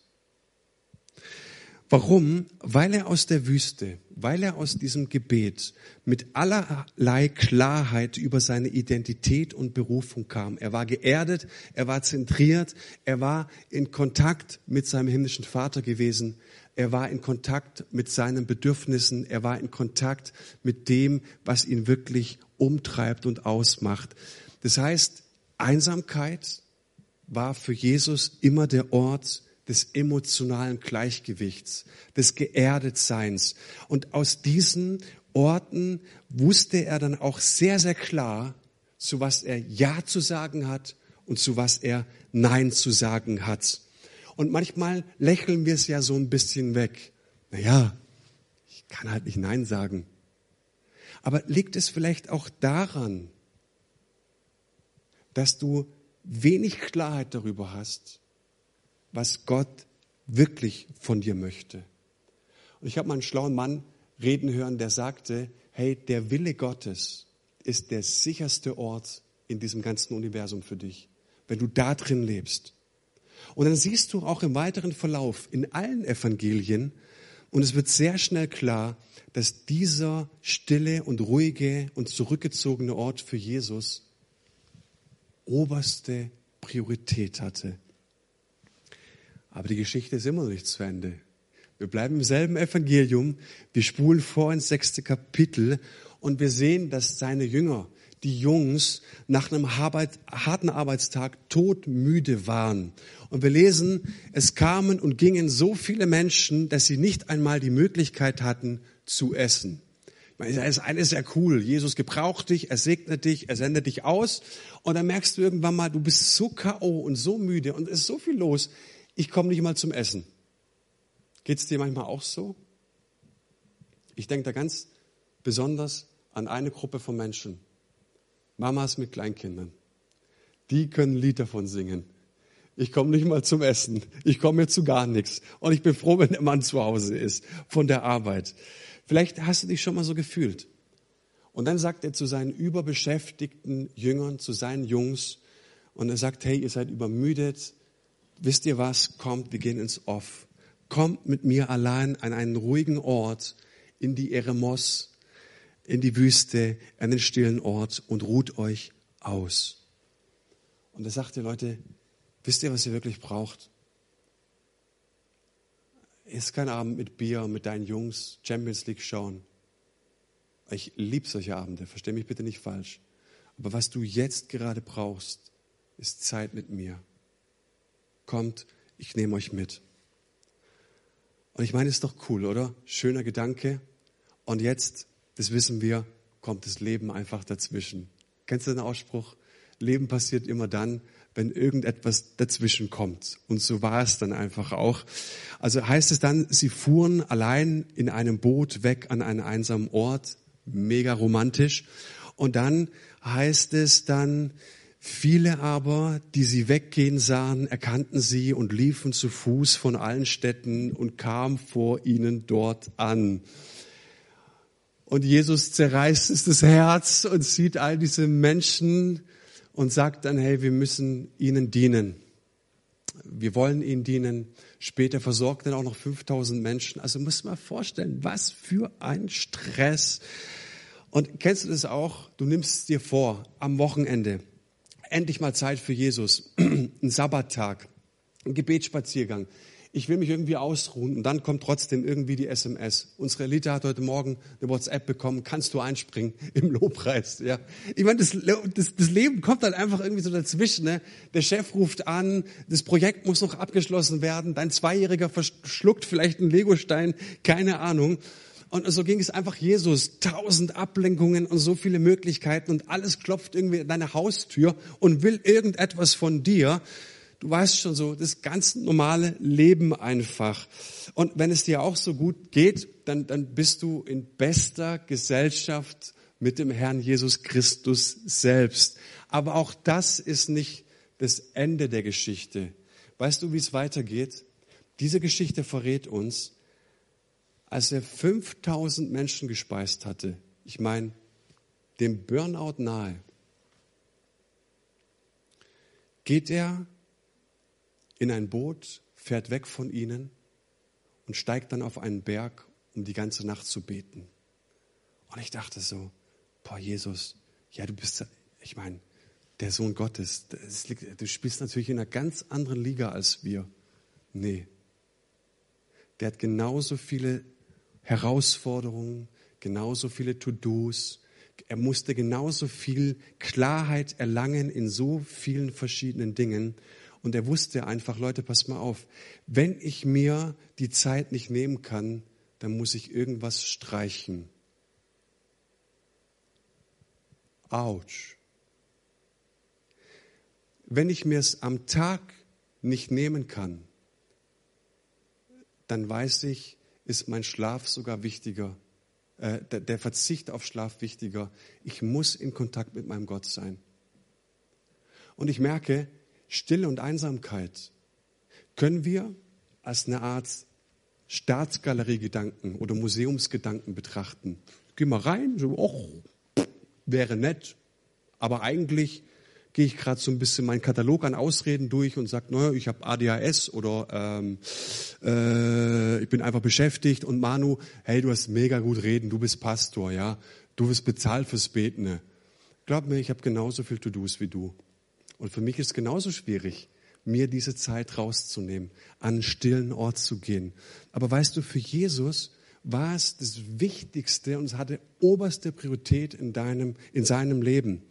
Warum? Weil er aus der Wüste, weil er aus diesem Gebet mit allerlei Klarheit über seine Identität und Berufung kam. Er war geerdet, er war zentriert, er war in Kontakt mit seinem himmlischen Vater gewesen, er war in Kontakt mit seinen Bedürfnissen, er war in Kontakt mit dem, was ihn wirklich umtreibt und ausmacht. Das heißt, Einsamkeit war für Jesus immer der Ort, des emotionalen Gleichgewichts, des Geerdetseins. Und aus diesen Orten wusste er dann auch sehr, sehr klar, zu was er Ja zu sagen hat und zu was er Nein zu sagen hat. Und manchmal lächeln wir es ja so ein bisschen weg. Naja, ich kann halt nicht Nein sagen. Aber liegt es vielleicht auch daran, dass du wenig Klarheit darüber hast, was Gott wirklich von dir möchte. Und ich habe mal einen schlauen Mann reden hören, der sagte, hey, der Wille Gottes ist der sicherste Ort in diesem ganzen Universum für dich, wenn du da drin lebst. Und dann siehst du auch im weiteren Verlauf in allen Evangelien, Und es wird sehr schnell klar, dass dieser stille und ruhige und zurückgezogene Ort für Jesus oberste Priorität hatte. Aber die Geschichte ist immer noch nicht zu Ende. Wir bleiben im selben Evangelium, wir spulen vor ins sechste Kapitel und wir sehen, dass seine Jünger, die Jungs, nach einem harten Arbeitstag todmüde waren. Und wir lesen, es kamen und gingen so viele Menschen, dass sie nicht einmal die Möglichkeit hatten zu essen. Das ist alles sehr cool. Jesus gebraucht dich, er segnet dich, er sendet dich aus. Und dann merkst du irgendwann mal, du bist so K.O. und so müde und es ist so viel los. Ich komme nicht mal zum Essen. Geht es dir manchmal auch so? Ich denke da ganz besonders an eine Gruppe von Menschen. Mamas mit Kleinkindern. Die können Lied davon singen. Ich komme nicht mal zum Essen. Ich komme jetzt zu gar nichts. Und ich bin froh, wenn der Mann zu Hause ist von der Arbeit. Vielleicht hast du dich schon mal so gefühlt. Und dann sagt er zu seinen überbeschäftigten Jüngern, zu seinen Jungs, und er sagt, hey, ihr seid übermüdet. Wisst ihr was? Kommt, wir gehen ins Off. Kommt mit mir allein an einen ruhigen Ort, in die Eremos, in die Wüste, an den stillen Ort und ruht euch aus. Und er sagte, Leute, wisst ihr, was ihr wirklich braucht? ist kein Abend mit Bier und mit deinen Jungs Champions League schauen. Ich liebe solche Abende, versteh mich bitte nicht falsch. Aber was du jetzt gerade brauchst, ist Zeit mit mir. Kommt, ich nehme euch mit. Und ich meine, ist doch cool, oder? Schöner Gedanke. Und jetzt, das wissen wir, kommt das Leben einfach dazwischen. Kennst du den Ausspruch? Leben passiert immer dann, wenn irgendetwas dazwischen kommt. Und so war es dann einfach auch. Also heißt es dann, sie fuhren allein in einem Boot weg an einen einsamen Ort, mega romantisch. Und dann heißt es dann, viele aber, die sie weggehen sahen, erkannten sie und liefen zu Fuß von allen Städten und kamen vor ihnen dort an. Und Jesus zerreißt es das Herz und sieht all diese Menschen, und sagt dann, hey, wir müssen ihnen dienen. Wir wollen ihnen dienen. Später versorgt er auch noch 5000 Menschen. Also muss man vorstellen, was für ein Stress. Und kennst du das auch? Du nimmst es dir vor, am Wochenende, endlich mal Zeit für Jesus, ein Sabbattag, ein Gebetsspaziergang ich will mich irgendwie ausruhen und dann kommt trotzdem irgendwie die SMS. Unsere Elite hat heute Morgen eine WhatsApp bekommen, kannst du einspringen im Lobpreis? Ja, ich meine, das, das, das Leben kommt dann einfach irgendwie so dazwischen. Ne? Der Chef ruft an, das Projekt muss noch abgeschlossen werden, dein Zweijähriger verschluckt vielleicht einen Legostein, keine Ahnung. Und so ging es einfach Jesus. Tausend Ablenkungen und so viele Möglichkeiten und alles klopft irgendwie an deine Haustür und will irgendetwas von dir du weißt schon so, das ganz normale Leben einfach. Und wenn es dir auch so gut geht, dann, dann bist du in bester Gesellschaft mit dem Herrn Jesus Christus selbst. Aber auch das ist nicht das Ende der Geschichte. Weißt du, wie es weitergeht? Diese Geschichte verrät uns, als er 5000 Menschen gespeist hatte, ich meine, dem Burnout nahe, geht er in ein Boot, fährt weg von ihnen und steigt dann auf einen Berg, um die ganze Nacht zu beten. Und ich dachte so, boah, Jesus, ja, du bist, ich meine, der Sohn Gottes, liegt, du spielst natürlich in einer ganz anderen Liga als wir. Nee. Der hat genauso viele Herausforderungen, genauso viele To-Dos. Er musste genauso viel Klarheit erlangen in so vielen verschiedenen Dingen. Und er wusste einfach, Leute, pass mal auf, wenn ich mir die Zeit nicht nehmen kann, dann muss ich irgendwas streichen. Autsch. Wenn ich mir es am Tag nicht nehmen kann, dann weiß ich, ist mein Schlaf sogar wichtiger, äh, der, der Verzicht auf Schlaf wichtiger. Ich muss in Kontakt mit meinem Gott sein. Und ich merke, Stille und Einsamkeit können wir als eine Art Staatsgalerie-Gedanken oder Museumsgedanken betrachten. Geh mal rein, so, och, wäre nett, aber eigentlich gehe ich gerade so ein bisschen meinen Katalog an Ausreden durch und sage, naja, ich habe ADHS oder ähm, äh, ich bin einfach beschäftigt. Und Manu, hey, du hast mega gut reden, du bist Pastor, ja, du wirst bezahlt fürs Beten. Glaub mir, ich habe genauso viel To-Dos wie du. Und für mich ist es genauso schwierig, mir diese Zeit rauszunehmen, an einen stillen Ort zu gehen. Aber weißt du, für Jesus war es das Wichtigste und es hatte oberste Priorität in deinem, in seinem Leben.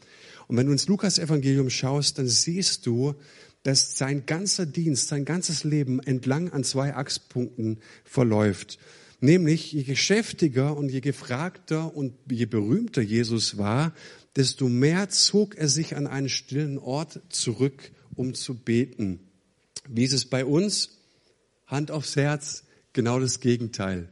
Und wenn du ins Lukas-Evangelium schaust, dann siehst du, dass sein ganzer Dienst, sein ganzes Leben entlang an zwei Achspunkten verläuft. Nämlich, je geschäftiger und je gefragter und je berühmter Jesus war, desto mehr zog er sich an einen stillen Ort zurück, um zu beten. Wie ist es bei uns? Hand aufs Herz, genau das Gegenteil.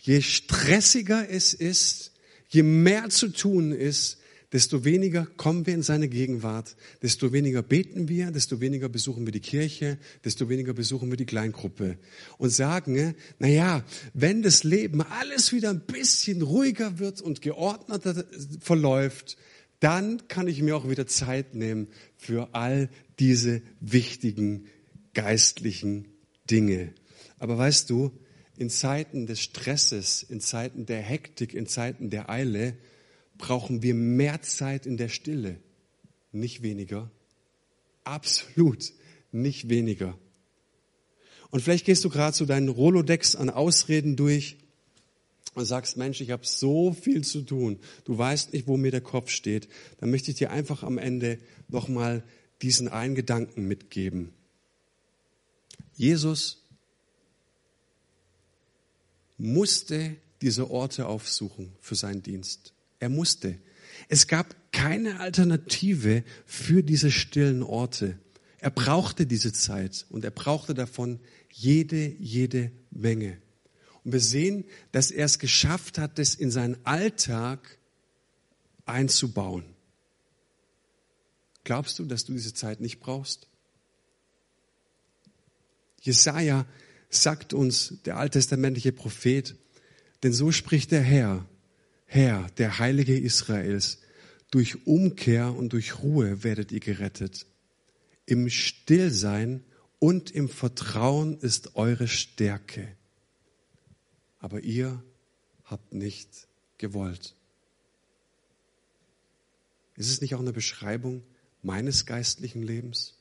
Je stressiger es ist, je mehr zu tun ist, desto weniger kommen wir in seine Gegenwart, desto weniger beten wir, desto weniger besuchen wir die Kirche, desto weniger besuchen wir die Kleingruppe und sagen, na ja, wenn das Leben alles wieder ein bisschen ruhiger wird und geordneter verläuft, dann kann ich mir auch wieder Zeit nehmen für all diese wichtigen geistlichen Dinge. Aber weißt du, in Zeiten des Stresses, in Zeiten der Hektik, in Zeiten der Eile, brauchen wir mehr Zeit in der Stille, nicht weniger. Absolut nicht weniger. Und vielleicht gehst du gerade so deinen Rolodex an Ausreden durch und sagst, Mensch, ich habe so viel zu tun. Du weißt nicht, wo mir der Kopf steht. Dann möchte ich dir einfach am Ende nochmal diesen einen Gedanken mitgeben. Jesus musste diese Orte aufsuchen für seinen Dienst. Er musste. Es gab keine Alternative für diese stillen Orte. Er brauchte diese Zeit und er brauchte davon jede, jede Menge. Und wir sehen, dass er es geschafft hat, das in seinen Alltag einzubauen. Glaubst du, dass du diese Zeit nicht brauchst? Jesaja sagt uns, der alttestamentliche Prophet, denn so spricht der Herr, Herr, der Heilige Israels, durch Umkehr und durch Ruhe werdet ihr gerettet. Im Stillsein und im Vertrauen ist eure Stärke. Aber ihr habt nicht gewollt. Ist es nicht auch eine Beschreibung meines geistlichen Lebens?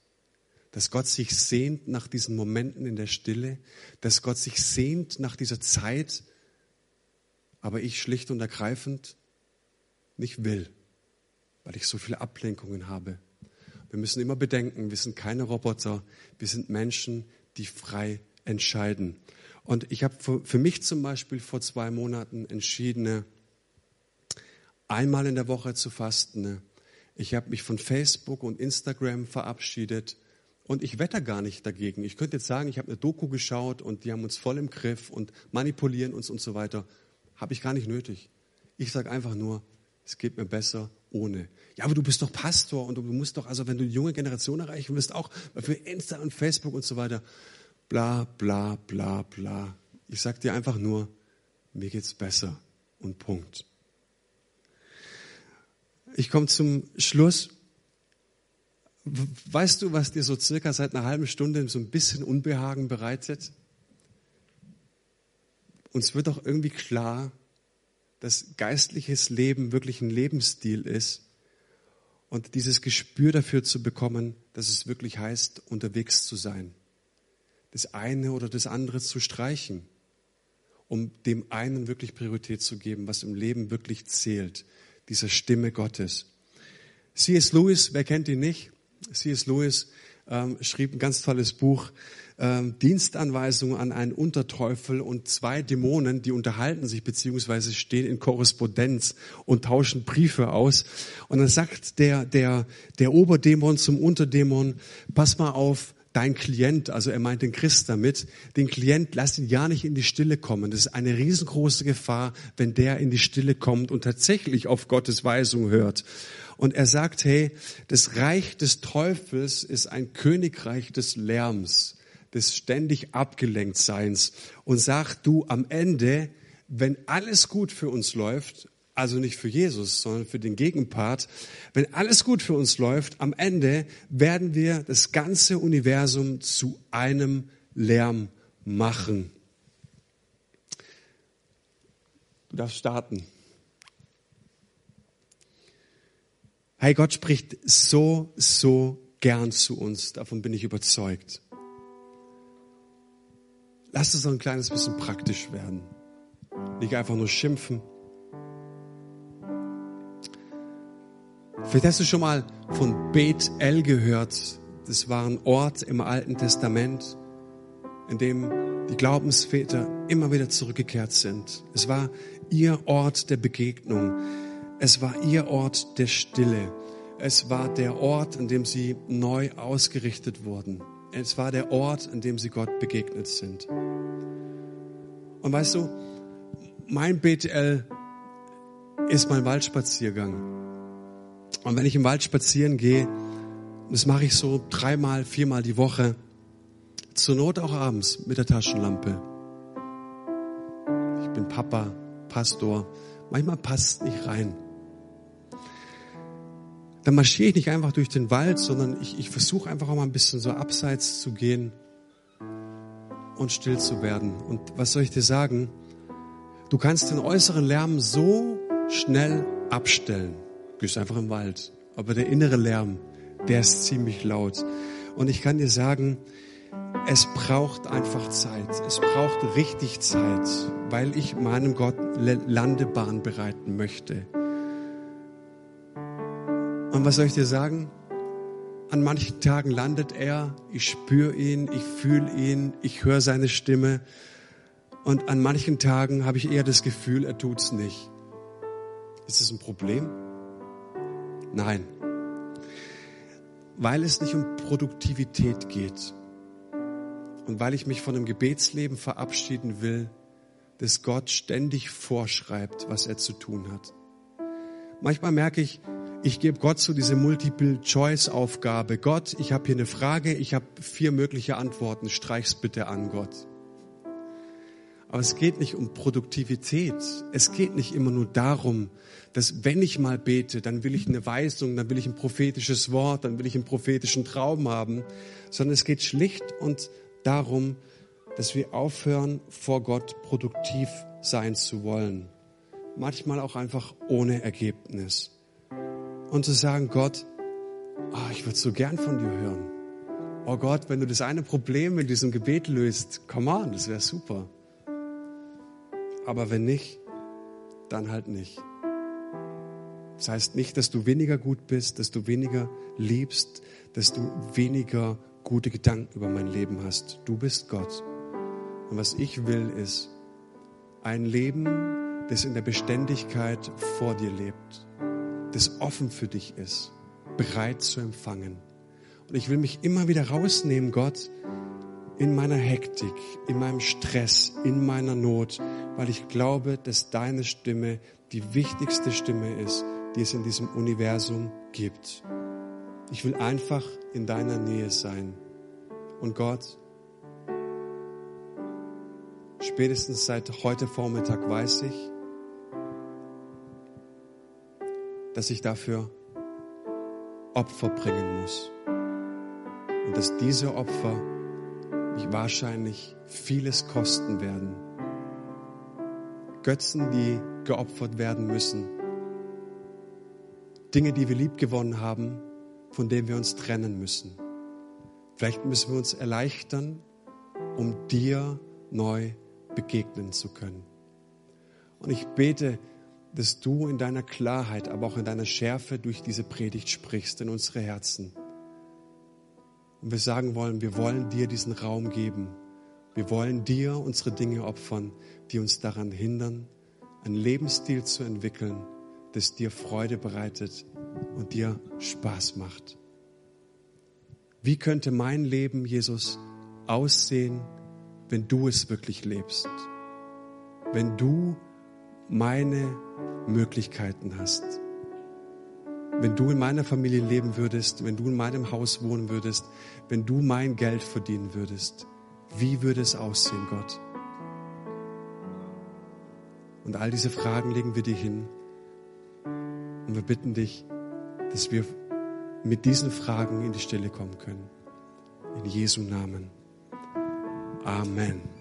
Dass Gott sich sehnt nach diesen Momenten in der Stille, dass Gott sich sehnt nach dieser Zeit, aber ich schlicht und ergreifend nicht will, weil ich so viele Ablenkungen habe. Wir müssen immer bedenken, wir sind keine Roboter, wir sind Menschen, die frei entscheiden. Und ich habe für mich zum Beispiel vor zwei Monaten entschieden, einmal in der Woche zu fasten. Ich habe mich von Facebook und Instagram verabschiedet und ich wette gar nicht dagegen. Ich könnte jetzt sagen, ich habe eine Doku geschaut und die haben uns voll im Griff und manipulieren uns und so weiter. Habe ich gar nicht nötig. Ich sage einfach nur, es geht mir besser ohne. Ja, aber du bist doch Pastor und du musst doch, also wenn du die junge Generation erreichen willst, auch für Insta und Facebook und so weiter, bla bla bla bla. Ich sage dir einfach nur, mir geht's besser und Punkt. Ich komme zum Schluss. Weißt du, was dir so circa seit einer halben Stunde so ein bisschen Unbehagen bereitet? Uns wird doch irgendwie klar, dass geistliches Leben wirklich ein Lebensstil ist und dieses Gespür dafür zu bekommen, dass es wirklich heißt, unterwegs zu sein, das eine oder das andere zu streichen, um dem einen wirklich Priorität zu geben, was im Leben wirklich zählt, dieser Stimme Gottes. C.S. Lewis, wer kennt ihn nicht? C.S. Lewis ähm, schrieb ein ganz tolles Buch, ähm, Dienstanweisungen an einen Unterteufel und zwei Dämonen, die unterhalten sich beziehungsweise stehen in Korrespondenz und tauschen Briefe aus. Und dann sagt der, der, der Oberdämon zum Unterdämon, pass mal auf, dein Klient, also er meint den Christ damit, den Klient, lass ihn ja nicht in die Stille kommen. Das ist eine riesengroße Gefahr, wenn der in die Stille kommt und tatsächlich auf Gottes Weisung hört. Und er sagt, hey, das Reich des Teufels ist ein Königreich des Lärms, des ständig Abgelenktseins und sagt, du am Ende, wenn alles gut für uns läuft, also nicht für Jesus, sondern für den Gegenpart, wenn alles gut für uns läuft, am Ende werden wir das ganze Universum zu einem Lärm machen. Du darfst starten. Hey, Gott spricht so, so gern zu uns. Davon bin ich überzeugt. Lass es so ein kleines bisschen praktisch werden. Nicht einfach nur schimpfen. Vielleicht hast du schon mal von Bet El gehört. Das war ein Ort im Alten Testament, in dem die Glaubensväter immer wieder zurückgekehrt sind. Es war ihr Ort der Begegnung. Es war ihr Ort der Stille. Es war der Ort, an dem sie neu ausgerichtet wurden. Es war der Ort, an dem sie Gott begegnet sind. Und weißt du, mein BTL ist mein Waldspaziergang. Und wenn ich im Wald spazieren gehe, das mache ich so dreimal, viermal die Woche, zur Not auch abends mit der Taschenlampe. Ich bin Papa, Pastor. Manchmal passt nicht rein. Dann marschiere ich nicht einfach durch den Wald, sondern ich, ich versuche einfach auch mal ein bisschen so abseits zu gehen und still zu werden. Und was soll ich dir sagen? Du kannst den äußeren Lärm so schnell abstellen. Gehst einfach im Wald. Aber der innere Lärm, der ist ziemlich laut. Und ich kann dir sagen, es braucht einfach Zeit. Es braucht richtig Zeit, weil ich meinem Gott Landebahn bereiten möchte. Und was soll ich dir sagen? An manchen Tagen landet er, ich spüre ihn, ich fühle ihn, ich höre seine Stimme. Und an manchen Tagen habe ich eher das Gefühl, er tut's nicht. Ist das ein Problem? Nein. Weil es nicht um Produktivität geht und weil ich mich von einem Gebetsleben verabschieden will, das Gott ständig vorschreibt, was er zu tun hat. Manchmal merke ich, ich gebe Gott so diese Multiple-Choice-Aufgabe. Gott, ich habe hier eine Frage, ich habe vier mögliche Antworten, streich's bitte an, Gott. Aber es geht nicht um Produktivität. Es geht nicht immer nur darum, dass wenn ich mal bete, dann will ich eine Weisung, dann will ich ein prophetisches Wort, dann will ich einen prophetischen Traum haben, sondern es geht schlicht und darum, dass wir aufhören, vor Gott produktiv sein zu wollen. Manchmal auch einfach ohne Ergebnis. Und zu sagen, Gott, oh, ich würde so gern von dir hören. Oh Gott, wenn du das eine Problem in diesem Gebet löst, come on, das wäre super. Aber wenn nicht, dann halt nicht. Das heißt nicht, dass du weniger gut bist, dass du weniger liebst, dass du weniger gute Gedanken über mein Leben hast. Du bist Gott. Und was ich will, ist ein Leben, das in der Beständigkeit vor dir lebt, das offen für dich ist, bereit zu empfangen. Und ich will mich immer wieder rausnehmen, Gott, in meiner Hektik, in meinem Stress, in meiner Not, weil ich glaube, dass deine Stimme die wichtigste Stimme ist, die es in diesem Universum gibt. Ich will einfach in deiner Nähe sein. Und Gott, spätestens seit heute Vormittag weiß ich, dass ich dafür Opfer bringen muss. Und dass diese Opfer mich wahrscheinlich vieles kosten werden. Götzen, die geopfert werden müssen. Dinge, die wir liebgewonnen haben, von denen wir uns trennen müssen. Vielleicht müssen wir uns erleichtern, um dir neu begegnen zu können. Und ich bete, dass du in deiner Klarheit, aber auch in deiner Schärfe durch diese Predigt sprichst in unsere Herzen. Und wir sagen wollen, wir wollen dir diesen Raum geben. Wir wollen dir unsere Dinge opfern, die uns daran hindern, einen Lebensstil zu entwickeln, das dir Freude bereitet und dir Spaß macht. Wie könnte mein Leben, Jesus, aussehen, wenn du es wirklich lebst? Wenn du meine Möglichkeiten hast? Wenn du in meiner Familie leben würdest, wenn du in meinem Haus wohnen würdest, wenn du mein Geld verdienen würdest, wie würde es aussehen, Gott? Und all diese Fragen legen wir dir hin Und wir bitten dich, dass wir mit diesen Fragen in die Stille kommen können. In Jesu Namen. Amen.